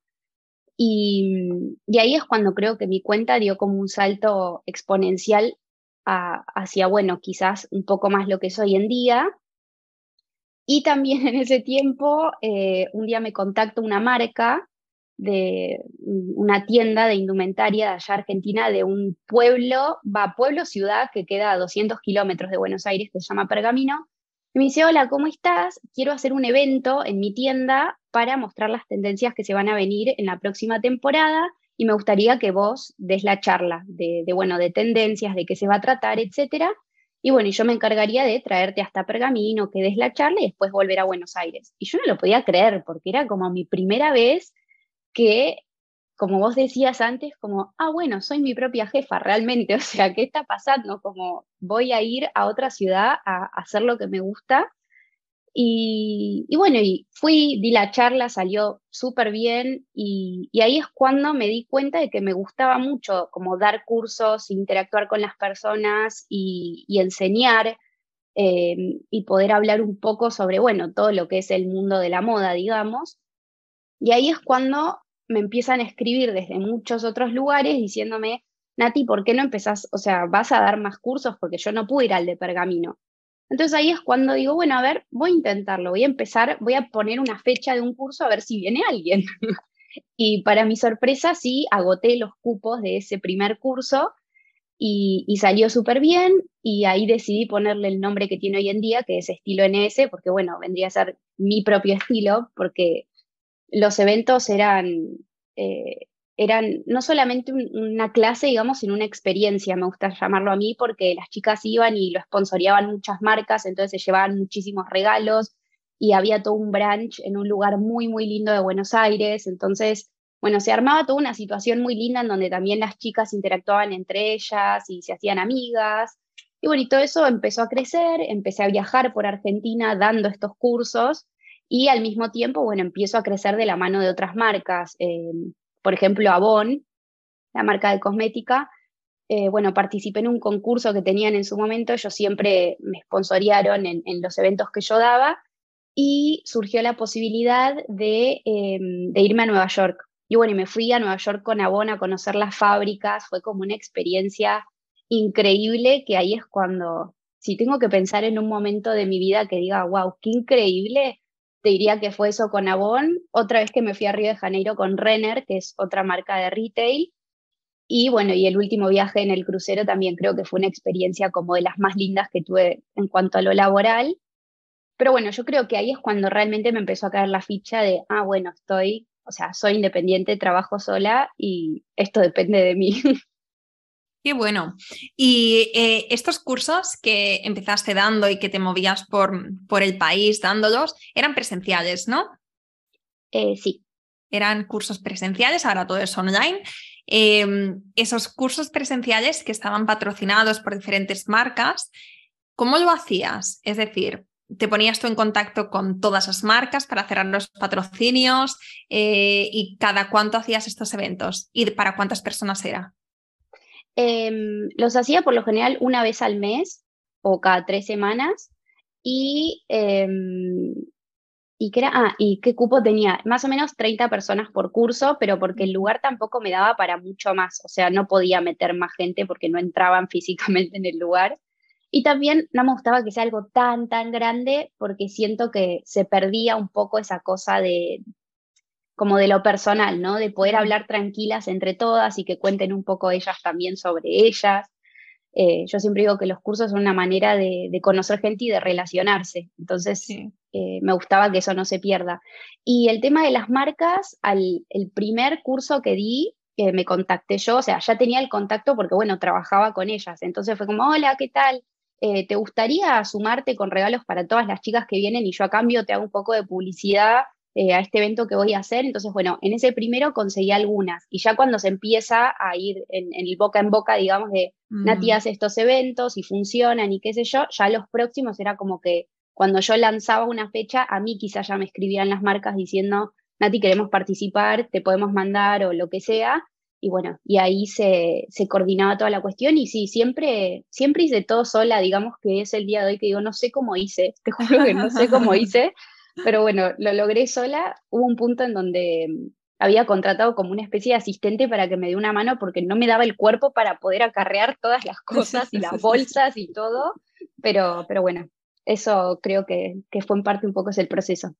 Y, y ahí es cuando creo que mi cuenta dio como un salto exponencial hacia, bueno, quizás un poco más lo que es hoy en día. Y también en ese tiempo, eh, un día me contacta una marca de una tienda de indumentaria de allá Argentina, de un pueblo, va pueblo, ciudad que queda a 200 kilómetros de Buenos Aires, que se llama Pergamino. Y me dice, hola, ¿cómo estás? Quiero hacer un evento en mi tienda para mostrar las tendencias que se van a venir en la próxima temporada y me gustaría que vos des la charla de, de bueno, de tendencias, de qué se va a tratar, etcétera. Y bueno, yo me encargaría de traerte hasta Pergamino, que des la charla y después volver a Buenos Aires. Y yo no lo podía creer porque era como mi primera vez que, como vos decías antes, como, ah, bueno, soy mi propia jefa realmente, o sea, ¿qué está pasando? Como voy a ir a otra ciudad a, hacer lo que me gusta. Y, bueno, y fui, di la charla, salió súper bien y, ahí es cuando me di cuenta de que me gustaba mucho como dar cursos, interactuar con las personas y, enseñar eh, y poder hablar un poco sobre, bueno, todo lo que es el mundo de la moda, digamos. Y ahí es cuando me empiezan a escribir desde muchos otros lugares diciéndome, Nati, ¿por qué no empezás? O sea, vas a dar más cursos porque yo no pude ir al de pergamino. Entonces ahí es cuando digo, bueno, a ver, voy a intentarlo, voy a empezar, voy a poner una fecha de un curso a ver si viene alguien. y para mi sorpresa, sí, agoté los cupos de ese primer curso y, y salió súper bien y ahí decidí ponerle el nombre que tiene hoy en día, que es estilo NS, porque bueno, vendría a ser mi propio estilo, porque los eventos eran, eh, eran no solamente una clase, digamos, sino una experiencia, me gusta llamarlo a mí, porque las chicas iban y lo sponsoreaban muchas marcas, entonces se llevaban muchísimos regalos y había todo un brunch en un lugar muy, muy lindo de Buenos Aires, entonces, bueno, se armaba toda una situación muy linda en donde también las chicas interactuaban entre ellas y se hacían amigas. Y bueno, y todo eso empezó a crecer, empecé a viajar por Argentina dando estos cursos y al mismo tiempo, bueno, empiezo a crecer de la mano de otras marcas. Eh, por ejemplo, Avon, la marca de cosmética, eh, bueno, participé en un concurso que tenían en su momento, ellos siempre me sponsorearon en, los eventos que yo daba y surgió la posibilidad de, em, de, irme a Nueva York. Y bueno, y me fui a Nueva York con Avon a conocer las fábricas, fue como una experiencia increíble que ahí es cuando, si tengo que pensar en un momento de mi vida que diga, wow, qué increíble, te diría que fue eso con Avon. Otra vez que me fui a Río de Janeiro con Renner, que es otra marca de retail. Y bueno, y el último viaje en el crucero también creo que fue una experiencia como de las más lindas que tuve en cuanto a lo laboral. Pero bueno, yo creo que ahí es cuando realmente me empezó a caer la ficha de, ah, bueno, estoy, o sea, soy independiente, trabajo sola y esto depende de mí.
Qué bueno. Y eh, estos cursos que empezaste dando y que te movías por, por el país dándolos, eran presenciales, ¿no?
Eh, sí.
Eran cursos presenciales, ahora todo es online. Em, esos cursos presenciales que estaban patrocinados por diferentes marcas, ¿cómo lo hacías? Es decir, te ponías tú en contacto con todas las marcas para cerrar los patrocinios eh, y cada cuánto hacías estos eventos y para cuántas personas era.
Em, los hacía por lo general una vez al mes o cada tres semanas y em, y era, ah, y qué cupo tenía, más o menos 30 personas por curso, pero porque el lugar tampoco me daba para mucho más, o sea, no podía meter más gente porque no entraban físicamente en el lugar. Y también no me gustaba que sea algo tan, tan grande porque siento que se perdía un poco esa cosa de, como de lo personal, ¿no? De poder hablar tranquilas entre todas y que cuenten un poco ellas también sobre ellas. Eh, yo siempre digo que los cursos son una manera de, conocer gente y de relacionarse. Entonces, eh, me gustaba que eso no se pierda. Y el tema de las marcas, al, el primer curso que di, que me contacté yo, o sea, ya tenía el contacto porque, bueno, trabajaba con ellas. Entonces fue como, hola, ¿qué tal? Eh, ¿Te gustaría sumarte con regalos para todas las chicas que vienen y yo a cambio te hago un poco de publicidad eh, a este evento que voy a hacer. Entonces, bueno, en ese primero conseguí algunas y ya cuando se empieza a ir en, el boca en boca, digamos, de Nati hace estos eventos y funcionan y qué sé yo, ya los próximos era como que cuando yo lanzaba una fecha, a mí quizás ya me escribían las marcas diciendo, Nati, queremos participar, te podemos mandar o lo que sea. Y bueno, y ahí se, se coordinaba toda la cuestión y sí, siempre, siempre hice todo sola, digamos que es el día de hoy que digo, no sé cómo hice, te juro que no sé cómo hice, pero bueno, lo logré sola. Hubo un punto en donde mm, había contratado como una especie de asistente para que me dé una mano porque no me daba el cuerpo para poder acarrear todas las cosas y las bolsas y todo. Pero, pero bueno, eso creo que, que fue en parte un poco es el proceso.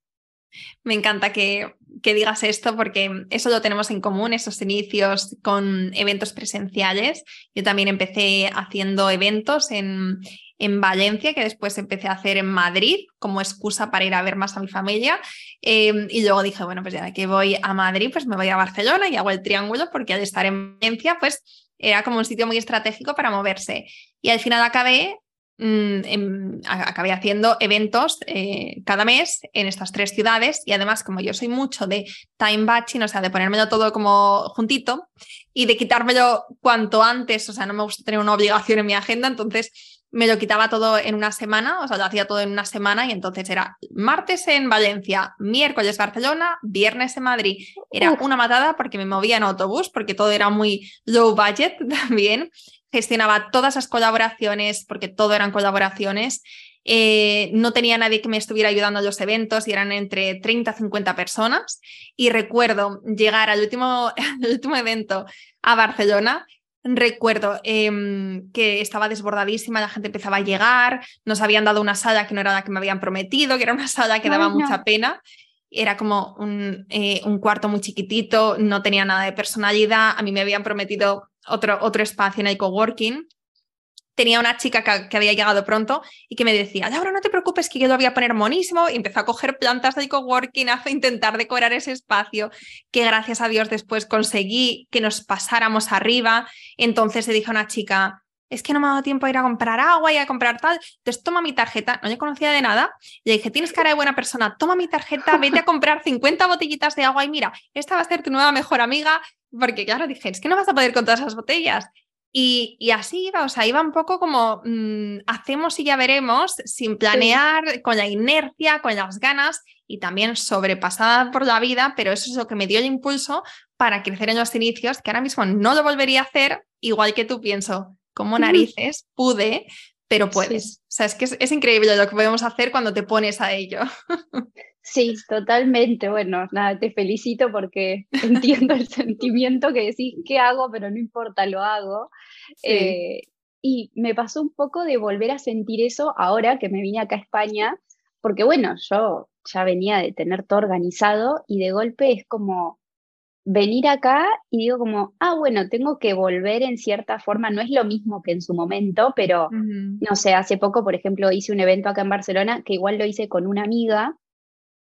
Me encanta que, que, digas esto porque eso lo tenemos en común, esos inicios con eventos presenciales. Yo también empecé haciendo eventos en, en Valencia, que después empecé a hacer en Madrid como excusa para ir a ver más a mi familia. Em, y luego dije, bueno, pues ya que voy a Madrid, pues me voy a Barcelona y hago el triángulo, porque al estar en Valencia, pues era como un sitio muy estratégico para moverse. Y al final acabé mm, acabé haciendo eventos eh, cada mes en estas tres ciudades y además como yo soy mucho de time batching, o sea, de ponérmelo todo como juntito y de quitármelo cuanto antes, o sea, no me gusta tener una obligación en mi agenda, entonces me lo quitaba todo en una semana, o sea, lo hacía todo en una semana y entonces era martes en Valencia, miércoles Barcelona, viernes en Madrid. Era una matada porque me movía en autobús, porque todo era muy low budget también. Gestionaba todas las colaboraciones, porque todo eran colaboraciones. Eh, no tenía nadie que me estuviera ayudando a los eventos y eran entre 30 a 50 personas. Y recuerdo llegar al último, al último evento a Barcelona recuerdo em, que estaba desbordadísima, la gente empezaba a llegar, nos habían dado una sala que no era la que me habían prometido, que era una sala que daba mucha pena. Era como un, eh, un, cuarto muy chiquitito, no tenía nada de personalidad. A mí me habían prometido otro, otro espacio en el coworking tenía una chica que, había llegado pronto y que me decía, Laura, no te preocupes que yo lo voy a poner monísimo y empezó a coger plantas de coworking, a intentar decorar ese espacio, que gracias a Dios después conseguí que nos pasáramos arriba. Entonces le dije a una chica, es que no me ha dado tiempo a ir a comprar agua y a comprar tal, entonces toma mi tarjeta, no le conocía de nada, le dije, tienes cara de buena persona, toma mi tarjeta, vete a comprar 50 botellitas de agua y mira, esta va a ser tu nueva mejor amiga, porque claro, dije, es que no vas a poder con todas esas botellas. Y, así iba, o sea, iba un poco como mm, hacemos y ya veremos, sin planear, con la inercia, con las ganas y también sobrepasada por la vida, pero eso es lo que me dio el impulso para crecer en los inicios, que ahora mismo no lo volvería a hacer, igual que tú pienso, como narices, pude, pero puedes. O sea, es que es, increíble lo que podemos hacer cuando te pones a ello.
Sí, totalmente. Bueno, nada, te felicito porque entiendo el sentimiento que decís, ¿qué hago? Pero no importa, lo hago. Eh, y me pasó un poco de volver a sentir eso ahora que me vine acá a España, porque bueno, yo ya venía de tener todo organizado y de golpe es como venir acá y digo como, ah, bueno, tengo que volver en cierta forma, no es lo mismo que en su momento, pero no sé, hace poco, por ejemplo, hice un evento acá en Barcelona que igual lo hice con una amiga,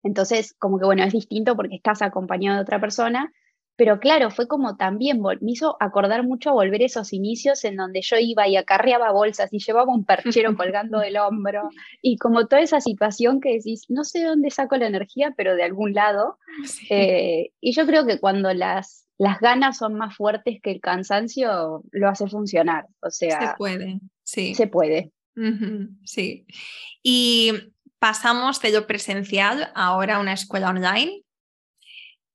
entonces como que bueno, es distinto porque estás acompañado de otra persona, pero claro, fue como también, me hizo acordar mucho a volver esos inicios en donde yo iba y acarreaba bolsas y llevaba un perchero colgando del hombro y como toda esa situación que decís, no sé dónde saco la energía, pero de algún lado. Eh, y yo creo que cuando las, las ganas son más fuertes que el cansancio, lo hace funcionar. O sea,
se puede, sí.
Se puede.
sí. Y pasamos de lo presencial ahora a una escuela online.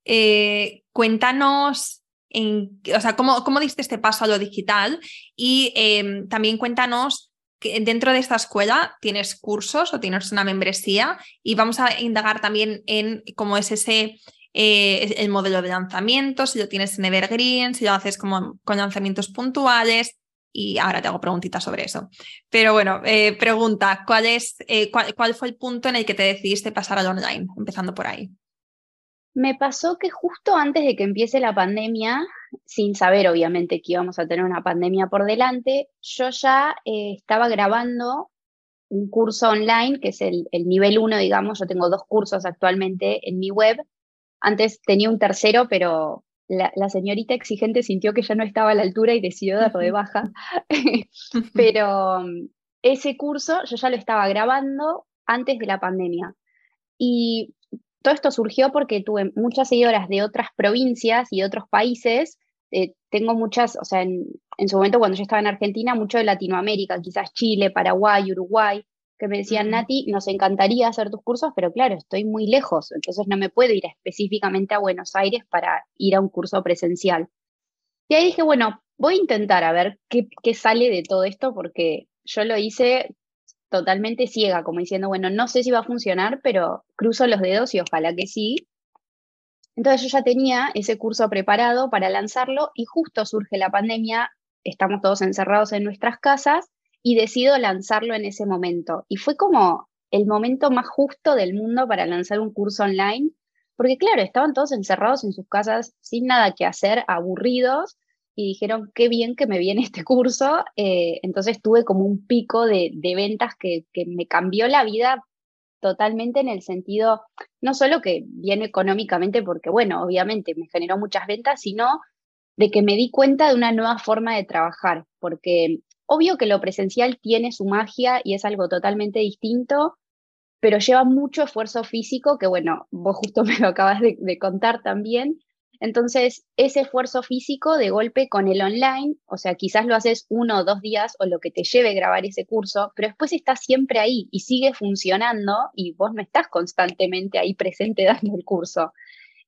Eh, cuéntanos o sea, cómo, cómo, diste este paso a lo digital y em, también cuéntanos dentro de esta escuela tienes cursos o tienes una membresía y vamos a indagar también en cómo es ese eh, el modelo de lanzamiento, si lo tienes en Evergreen, si lo haces como con lanzamientos puntuales. Y ahora te hago preguntitas sobre eso. Pero bueno, eh, pregunta, ¿cuál, es, eh, cuál, fue el punto en el que te decidiste pasar al online? Empezando por ahí.
Me pasó que justo antes de que empiece la pandemia, sin saber obviamente que íbamos a tener una pandemia por delante, yo ya estaba grabando un curso online, que es el, el nivel 1, digamos, yo tengo dos cursos actualmente en mi web, antes tenía un tercero, pero la, señorita exigente sintió que ya no estaba a la altura y decidió darlo de baja. pero mm, ese curso yo ya lo estaba grabando antes de la pandemia. Y todo esto surgió porque tuve muchas seguidoras de otras provincias y de otros países. Eh, tengo muchas, o sea, en, en, su momento cuando yo estaba en Argentina, mucho de Latinoamérica, quizás Chile, Paraguay, Uruguay que me decían, Nati, nos encantaría hacer tus cursos, pero claro, estoy muy lejos, entonces no me puedo ir específicamente a Buenos Aires para ir a un curso presencial. Y ahí dije, bueno, voy a intentar a ver qué, qué sale de todo esto, porque yo lo hice totalmente ciega, como diciendo, bueno, no sé si va a funcionar, pero cruzo los dedos y ojalá que sí. Entonces yo ya tenía ese curso preparado para lanzarlo y justo surge la pandemia, estamos todos encerrados en nuestras casas y decido lanzarlo en ese momento. Y fue como el momento más justo del mundo para lanzar un curso online, porque claro, estaban todos encerrados en sus casas sin nada que hacer, aburridos, y dijeron, qué bien que me viene este curso. Eh, entonces tuve como un pico de, ventas que, que, me cambió la vida totalmente en el sentido, no solo que viene económicamente, porque bueno, obviamente me generó muchas ventas, sino de que me di cuenta de una nueva forma de trabajar, porque Obvio que lo presencial tiene su magia y es algo totalmente distinto, pero lleva mucho esfuerzo físico, que bueno, vos justo me lo acabas de, contar también. Entonces, ese esfuerzo físico de golpe con el online, o sea, quizás lo haces uno o dos días o lo que te lleve grabar ese curso, pero después estás siempre ahí y sigue funcionando y vos no estás constantemente ahí presente dando el curso.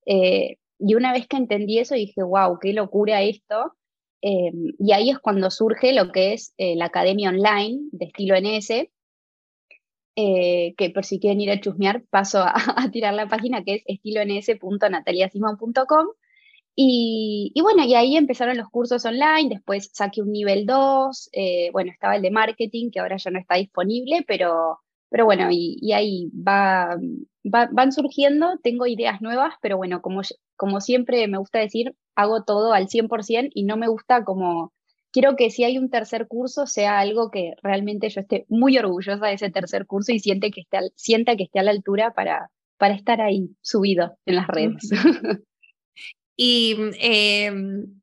Eh, y una vez que entendí eso, dije, wow, qué locura esto. Eh, y ahí es cuando surge lo que es eh, la academia online de estilo NS, eh, que por si quieren ir a chusmear, paso a, tirar la página que es estilons.nataliasimon.com. Y, y, bueno, y ahí empezaron los cursos online, después saqué un nivel 2, bueno, estaba el de marketing, que ahora ya no está disponible, pero, pero bueno, y, ahí va, van surgiendo, tengo ideas nuevas, pero bueno, como, como siempre me gusta decir, hago todo al 100% y no me gusta como, quiero que si hay un tercer curso sea algo que realmente yo esté muy orgullosa de ese tercer curso y siente que esté, sienta que esté a la altura para, para estar ahí subido en las redes.
y em,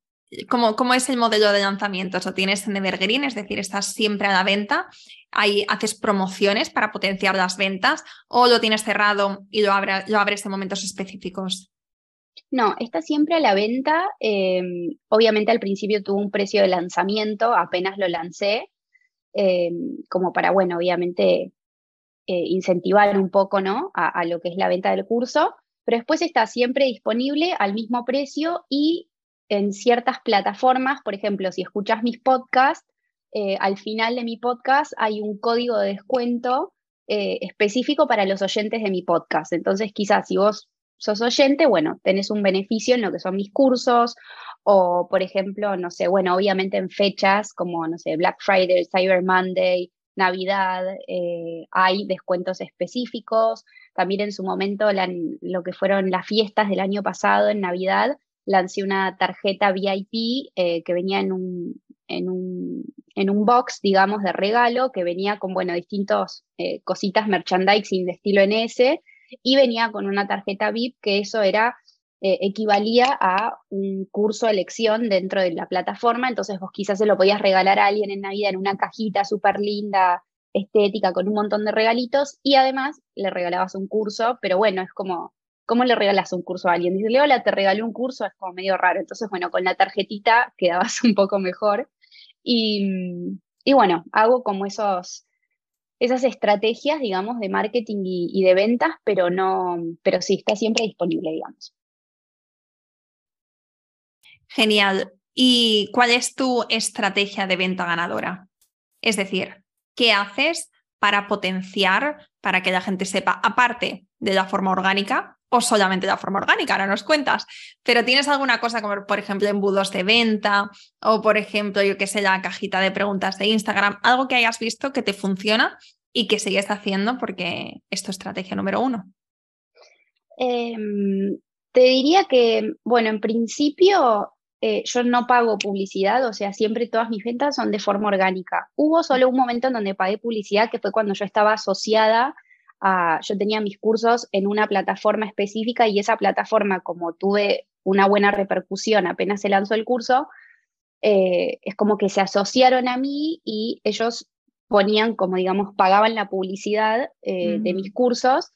¿cómo, ¿cómo, es el modelo de lanzamiento? ¿Lo tienes en Evergreen? Es decir, estás siempre a la venta. Ahí haces promociones para potenciar las ventas o lo tienes cerrado y lo, lo abres en momentos específicos?
No, está siempre a la venta. Em, obviamente al principio tuvo un precio de lanzamiento, apenas lo lancé, em, como para, bueno, obviamente eh, incentivar un poco, ¿no? A, lo que es la venta del curso, pero después está siempre disponible al mismo precio y en ciertas plataformas, por ejemplo, si escuchas mis podcasts, eh, al final de mi podcast hay un código de descuento eh, específico para los oyentes de mi podcast. Entonces, quizás si vos sos oyente, bueno, tenés un beneficio en lo que son mis cursos o, por ejemplo, no sé, bueno, obviamente en fechas como, no sé, Black Friday, Cyber Monday, Navidad, eh, hay descuentos específicos. También en su momento, lo que fueron las fiestas del año pasado en Navidad, lancé una tarjeta VIP que venía en un, en un, en un box, digamos, de regalo, que venía con, bueno, distintos eh, cositas merchandising de estilo NS y venía con una tarjeta VIP que eso era, eh, equivalía a un curso de elección dentro de la plataforma, entonces vos quizás se lo podías regalar a alguien en Navidad en una cajita súper linda, estética, con un montón de regalitos y además le regalabas un curso, pero bueno, es como, ¿cómo le regalas un curso a alguien? Dice, hola, te regalé un curso, es como medio raro, entonces bueno, con la tarjetita quedabas un poco mejor. Y, y bueno, hago como esos esas estrategias, digamos, de marketing y, de ventas, pero no, pero sí está siempre disponible, digamos.
Genial. ¿Y cuál es tu estrategia de venta ganadora? Es decir, ¿qué haces para potenciar, para que la gente sepa, aparte de la forma orgánica o solamente de forma orgánica, ahora nos cuentas, pero tienes alguna cosa como, por ejemplo, embudos de venta o, por ejemplo, yo que sé, la cajita de preguntas de Instagram, algo que hayas visto que te funciona y que sigues haciendo porque es tu estrategia número uno.
Em, te diría que, bueno, en principio eh, yo no pago publicidad, o sea, siempre todas mis ventas son de forma orgánica. Hubo solo un momento en donde pagué publicidad, que fue cuando yo estaba asociada a, yo tenía mis cursos en una plataforma específica y esa plataforma, como tuve una buena repercusión apenas se lanzó el curso, eh, es como que se asociaron a mí y ellos ponían, como digamos, pagaban la publicidad eh, de mis cursos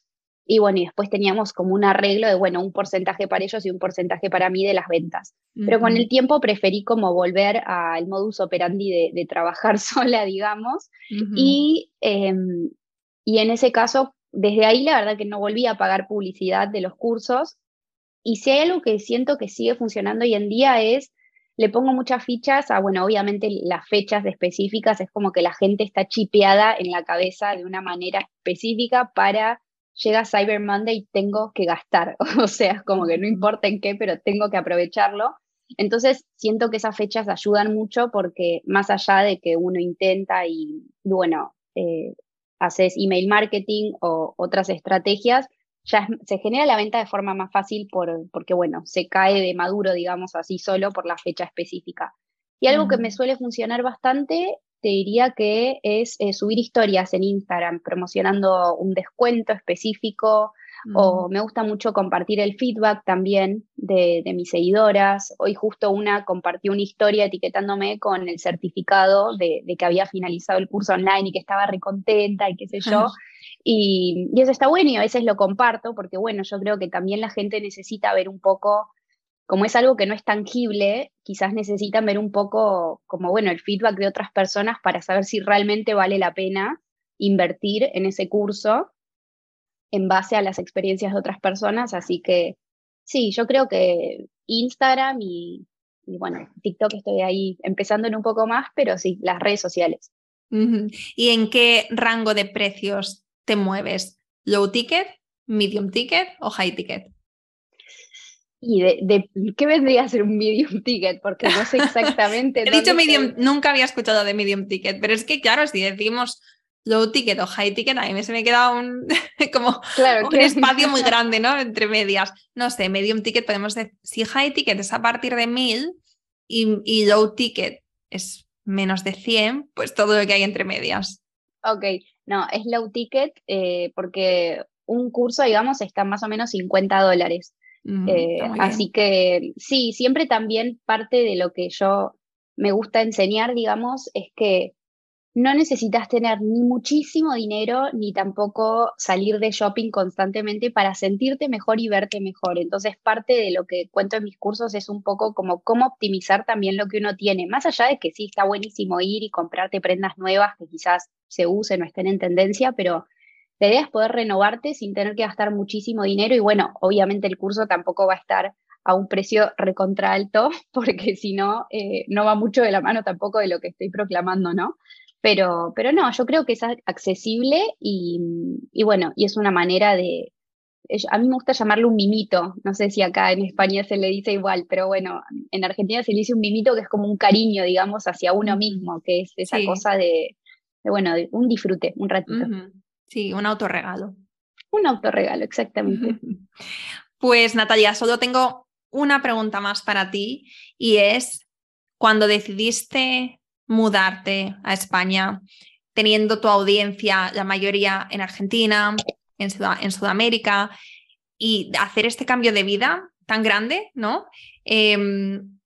y bueno, y después teníamos como un arreglo de, bueno, un porcentaje para ellos y un porcentaje para mí de las ventas. Pero con el tiempo preferí como volver al modus operandi de, trabajar sola, digamos. y, em, y en ese caso, desde ahí la verdad que no volví a pagar publicidad de los cursos. Y si hay algo que siento que sigue funcionando hoy en día es, le pongo muchas fichas a, bueno, obviamente las fechas específicas, es como que la gente está chipeada en la cabeza de una manera específica para llega Cyber Monday y tengo que gastar. O sea, es como que no importa en qué, pero tengo que aprovecharlo. Entonces, siento que esas fechas ayudan mucho porque más allá de que uno intenta y, bueno, eh, haces email marketing o otras estrategias, ya se genera la venta de forma más fácil por, porque, bueno, se cae de maduro, digamos así, solo por la fecha específica. Y algo que me suele funcionar bastante te diría que es eh, subir historias en Instagram promocionando un descuento específico o me gusta mucho compartir el feedback también de, mis seguidoras. Hoy justo una compartió una historia etiquetándome con el certificado de, que había finalizado el curso online y que estaba recontenta y qué sé yo. Y, y, eso está bueno y a veces lo comparto porque bueno, yo creo que también la gente necesita ver un poco como es algo que no es tangible, quizás necesitan ver un poco como, bueno, el feedback de otras personas para saber si realmente vale la pena invertir en ese curso en base a las experiencias de otras personas. Así que sí, yo creo que Instagram y, bueno, TikTok estoy ahí empezando en un poco más, pero sí, las redes sociales.
¿Y en qué rango de precios te mueves? ¿Low ticket, medium ticket o high ticket?
¿Y de, qué vendría a ser un medium ticket? Porque no sé exactamente.
He dicho medium, nunca había escuchado de medium ticket, pero es que, claro, si decimos low ticket o high ticket, a mí se me queda un, como un espacio muy grande, ¿no? Entre medias. No sé, medium ticket podemos decir, si high ticket es a partir de 1000 y, y low ticket es menos de 100, pues todo lo que hay entre medias.
Ok, no, es low ticket eh, porque un curso, digamos, está más o menos 50 dólares. Eh, así que sí, siempre también parte de lo que yo me gusta enseñar, digamos, es que no necesitas tener ni muchísimo dinero ni tampoco salir de shopping constantemente para sentirte mejor y verte mejor. Entonces, parte de lo que cuento en mis cursos es un poco como cómo optimizar también lo que uno tiene, más allá de que sí está buenísimo ir y comprarte prendas nuevas que quizás se usen o estén en tendencia, pero la idea es poder renovarte sin tener que gastar muchísimo dinero y bueno, obviamente el curso tampoco va a estar a un precio recontra alto, porque si no, eh, no va mucho de la mano tampoco de lo que estoy proclamando, ¿no? Pero, pero no, yo creo que es accesible y, y bueno, y es una manera de, a mí me gusta llamarlo un mimito, no sé si acá en España se le dice igual, pero bueno, en Argentina se le dice un mimito que es como un cariño, digamos, hacia uno mismo, que es esa cosa de, bueno, de un disfrute, un ratito.
Sí, un autorregalo.
Un autorregalo, exactamente.
Pues Natalia, solo tengo una pregunta más para ti y es, cuando decidiste mudarte a España, teniendo tu audiencia, la mayoría en Argentina, en, Sudamérica, y hacer este cambio de vida tan grande, ¿no? Em,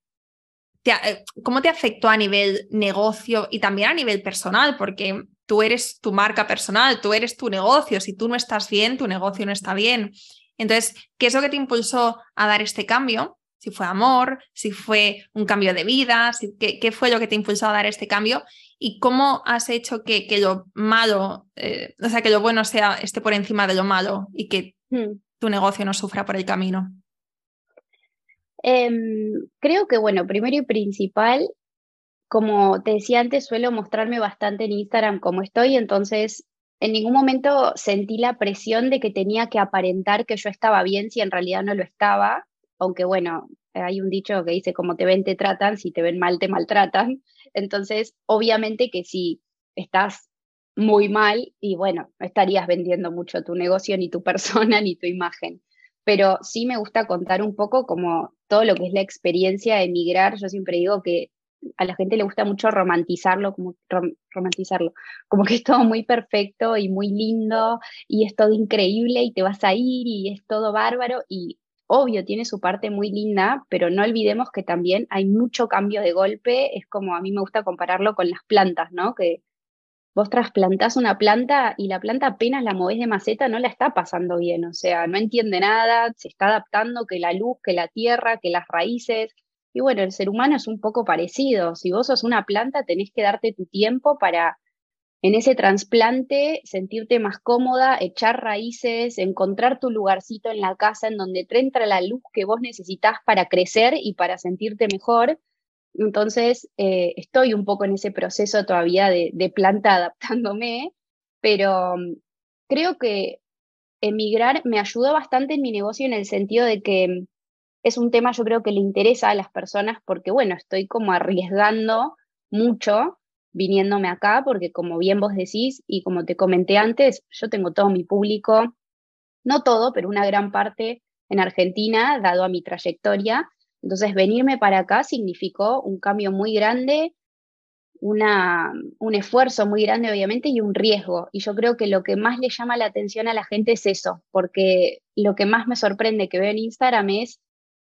eh, ¿Cómo te afectó a nivel negocio y también a nivel personal? Porque tú eres tu marca personal, tú eres tu negocio. Si tú no estás bien, tu negocio no está bien. Entonces, ¿qué es lo que te impulsó a dar este cambio? Si fue amor, si fue un cambio de vida, ¿qué, fue lo que te impulsó a dar este cambio? ¿Y cómo has hecho que, que lo malo, eh, o sea, que lo bueno sea esté por encima de lo malo y que hmm. tu negocio no sufra por el camino?
Em, creo que, bueno, primero y principal, como te decía antes, suelo mostrarme bastante en Instagram como estoy, entonces en ningún momento sentí la presión de que tenía que aparentar que yo estaba bien si en realidad no lo estaba, aunque bueno, hay un dicho que dice, como te ven, te tratan, si te ven mal, te maltratan. Entonces, obviamente que si estás muy mal y bueno, no estarías vendiendo mucho tu negocio, ni tu persona, ni tu imagen. Pero sí me gusta contar un poco como todo lo que es la experiencia de emigrar. Yo siempre digo que a la gente le gusta mucho romantizarlo, como romantizarlo, como que es todo muy perfecto y muy lindo y es todo increíble y te vas a ir y es todo bárbaro y obvio tiene su parte muy linda, pero no olvidemos que también hay mucho cambio de golpe, es como a mí me gusta compararlo con las plantas, ¿no? Que vos trasplantás una planta y la planta apenas la movés de maceta no la está pasando bien, o sea, no entiende nada, se está adaptando que la luz, que la tierra, que las raíces. Y bueno, el ser humano es un poco parecido. Si vos sos una planta, tenés que darte tu tiempo para en ese trasplante sentirte más cómoda, echar raíces, encontrar tu lugarcito en la casa en donde te entra la luz que vos necesitas para crecer y para sentirte mejor. Entonces, eh, estoy un poco en ese proceso todavía de, planta adaptándome, pero mm, creo que emigrar me ayudó bastante en mi negocio en el sentido de que mm, es un tema yo creo que le interesa a las personas porque, bueno, estoy como arriesgando mucho viniéndome acá porque como bien vos decís y como te comenté antes, yo tengo todo mi público, no todo, pero una gran parte en Argentina, dado a mi trayectoria, entonces, venirme para acá significó un cambio muy grande, una, un esfuerzo muy grande, obviamente, y un riesgo. Y yo creo que lo que más le llama la atención a la gente es eso, porque lo que más me sorprende que veo en Instagram es,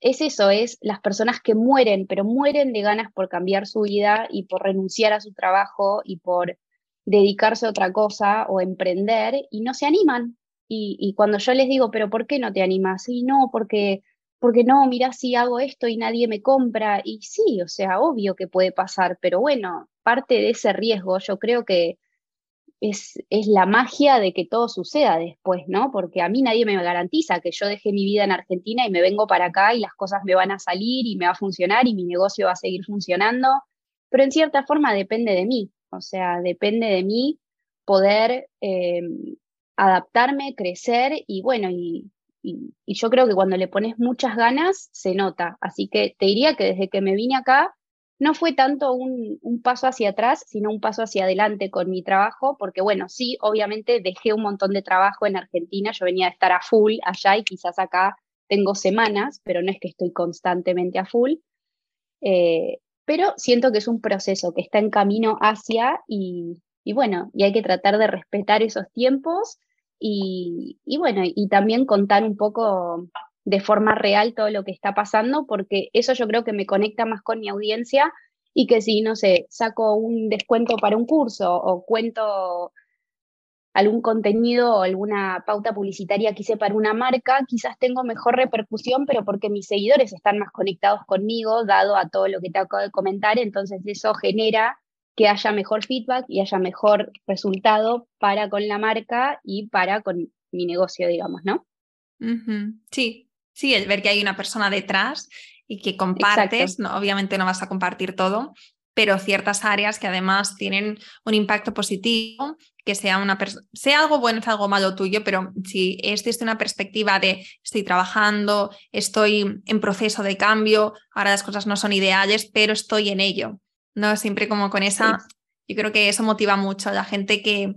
es eso, es las personas que mueren, pero mueren de ganas por cambiar su vida y por renunciar a su trabajo y por dedicarse a otra cosa o emprender y no se animan. Y, cuando yo les digo, pero ¿por qué no te animas? Y no, porque porque no, mira si hago esto y nadie me compra. Y sí, o sea, obvio que puede pasar, pero bueno, parte de ese riesgo yo creo que es, es la magia de que todo suceda después, ¿no? Porque a mí nadie me garantiza que yo deje mi vida en Argentina y me vengo para acá y las cosas me van a salir y me va a funcionar y mi negocio va a seguir funcionando, pero en cierta forma depende de mí, o sea, depende de mí poder eh, adaptarme, crecer y bueno, y y, yo creo que cuando le pones muchas ganas, se nota. Así que te diría que desde que me vine acá, no fue tanto un, paso hacia atrás, sino un paso hacia adelante con mi trabajo, porque bueno, sí, obviamente dejé un montón de trabajo en Argentina, yo venía a estar a full allá y quizás acá tengo semanas, pero no es que estoy constantemente a full. Eh, pero siento que es un proceso que está en camino hacia y, y bueno, y hay que tratar de respetar esos tiempos y, bueno, y también contar un poco de forma real todo lo que está pasando, porque eso yo creo que me conecta más con mi audiencia y que si, no sé, saco un descuento para un curso o cuento algún contenido o alguna pauta publicitaria que hice para una marca, quizás tengo mejor repercusión, pero porque mis seguidores están más conectados conmigo, dado a todo lo que te acabo de comentar, entonces eso genera que haya mejor feedback y haya mejor resultado para con la marca y para con mi negocio, digamos, ¿no?
Sí, sí, el ver que hay una persona detrás y que compartes, no, obviamente no vas a compartir todo, pero ciertas áreas que además tienen un impacto positivo, que sea una sea algo bueno, sea algo malo tuyo, pero si es desde una perspectiva de estoy trabajando, estoy en proceso de cambio, ahora las cosas no son ideales, pero estoy en ello. ¿no? Siempre como con esa, yo creo que eso motiva mucho a la gente que,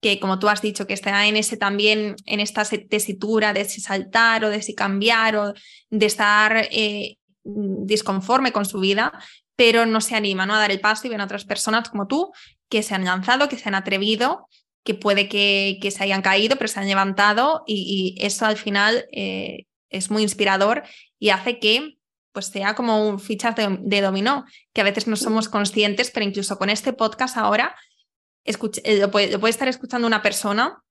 que, como tú has dicho, que está en ese también, en esta tesitura de si saltar o de si cambiar o de estar eh, disconforme con su vida, pero no se anima ¿no? a dar el paso y ven otras personas como tú que se han lanzado, que se han atrevido, que puede que, que se hayan caído, pero se han levantado y, eso al final eh, es muy inspirador y hace que pues sea como un fichas de, dominó, que a veces no somos conscientes, pero incluso con este podcast ahora eh, lo, puede, estar escuchando una persona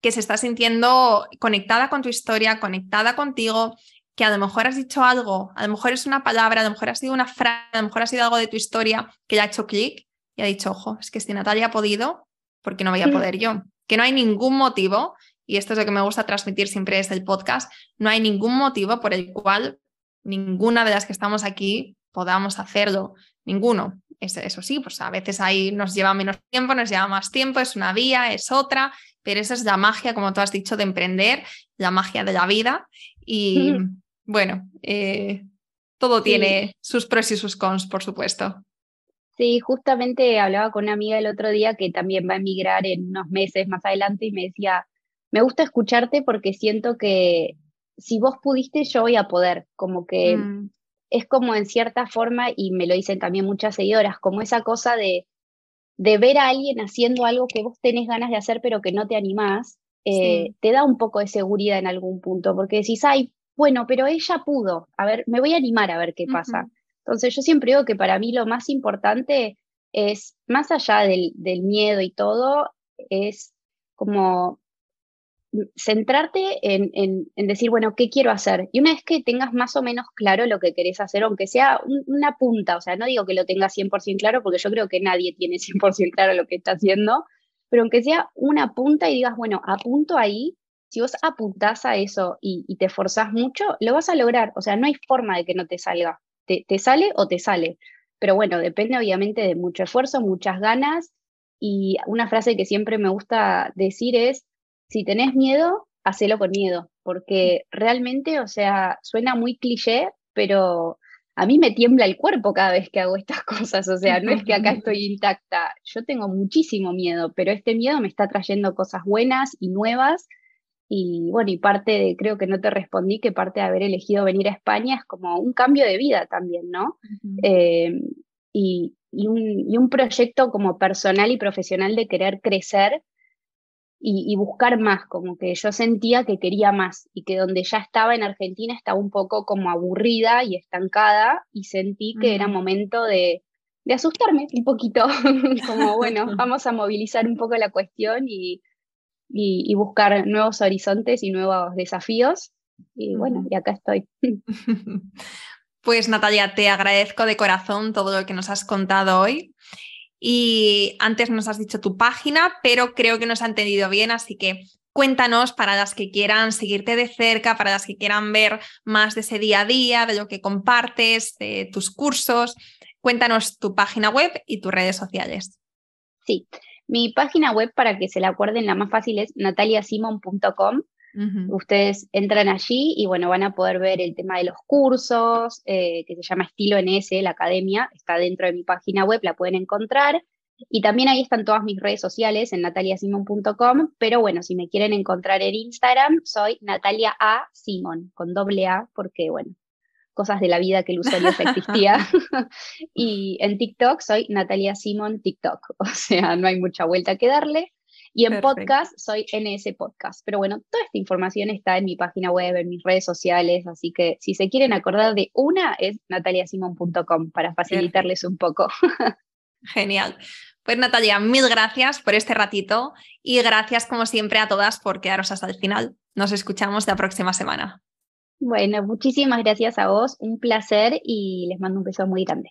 que se está sintiendo conectada con tu historia, conectada contigo, que a lo mejor has dicho algo, a lo mejor es una palabra, a lo mejor ha sido una frase, a lo mejor ha sido algo de tu historia que le ha hecho clic y ha dicho, ojo, es que si Natalia ha podido, ¿por qué no voy a poder yo? Que no hay ningún motivo, y esto es lo que me gusta transmitir siempre desde el podcast, no hay ningún motivo por el cual ninguna de las que estamos aquí podamos hacerlo. Ninguno. Eso, sí, pues a veces ahí nos lleva menos tiempo, nos lleva más tiempo, es una vía, es otra, pero esa es la magia, como tú has dicho, de emprender, la magia de la vida. Y bueno, eh, todo tiene sus pros y sus cons, por supuesto.
Sí, justamente hablaba con una amiga el otro día que también va a emigrar en unos meses más adelante y me decía, me gusta escucharte porque siento que si vos pudiste, yo voy a poder, como que mm. Es como en cierta forma, y me lo dicen también muchas seguidoras, como esa cosa de, de ver a alguien haciendo algo que vos tenés ganas de hacer pero que no te animás, eh, te da un poco de seguridad en algún punto, porque decís, ay, bueno, pero ella pudo, a ver, me voy a animar a ver qué pasa. Entonces yo siempre digo que para mí lo más importante es, más allá del, del miedo y todo, es como centrarte en, en, decir, bueno, ¿qué quiero hacer? Y una vez que tengas más o menos claro lo que querés hacer, aunque sea una punta, o sea, no digo que lo tengas 100% claro, porque yo creo que nadie tiene 100% claro lo que está haciendo, pero aunque sea una punta y digas, bueno, apunto ahí, si vos apuntás a eso y, te esforzás mucho, lo vas a lograr. O sea, no hay forma de que no te salga. Te, te sale o te sale. Pero bueno, depende obviamente de mucho esfuerzo, muchas ganas. Y una frase que siempre me gusta decir es, si tenés miedo, hacelo con miedo, porque realmente, o sea, suena muy cliché, pero a mí me tiembla el cuerpo cada vez que hago estas cosas, o sea, no es que acá estoy intacta, yo tengo muchísimo miedo, pero este miedo me está trayendo cosas buenas y nuevas. Y bueno, y parte de, creo que no te respondí, que parte de haber elegido venir a España es como un cambio de vida también, ¿no? Eh, y, y, un, y un proyecto como personal y profesional de querer crecer y, buscar más, como que yo sentía que quería más y que donde ya estaba en Argentina estaba un poco como aburrida y estancada y sentí que era momento de, de asustarme un poquito, como bueno, vamos a movilizar un poco la cuestión y, y, buscar nuevos horizontes y nuevos desafíos. Y bueno, y acá estoy.
Pues Natalia, te agradezco de corazón todo lo que nos has contado hoy. Y antes nos has dicho tu página, pero creo que nos ha entendido bien, así que cuéntanos para las que quieran seguirte de cerca, para las que quieran ver más de ese día a día, de lo que compartes, de tus cursos. Cuéntanos tu página web y tus redes sociales.
Sí, mi página web, para que se la acuerden, la más fácil es nataliasimon.com. Ustedes entran allí y bueno, van a poder ver el tema de los cursos, eh, que se llama Estilo NS, la academia, está dentro de mi página web, la pueden encontrar. Y también ahí están todas mis redes sociales en nataliasimon.com, pero bueno, si me quieren encontrar en Instagram, soy Natalia A. Simon, con doble A, porque bueno, cosas de la vida que el usuario existía. y en TikTok soy Natalia Simon TikTok, o sea, no hay mucha vuelta que darle. Y en podcast soy NS Podcast. Pero bueno, toda esta información está en mi página web, en mis redes sociales, así que si se quieren acordar de una es nataliasimon.com para facilitarles un poco.
Genial. Pues Natalia, mil gracias por este ratito y gracias como siempre a todas por quedaros hasta el final. Nos escuchamos la próxima semana.
Bueno, muchísimas gracias a vos, un placer y les mando un beso muy grande.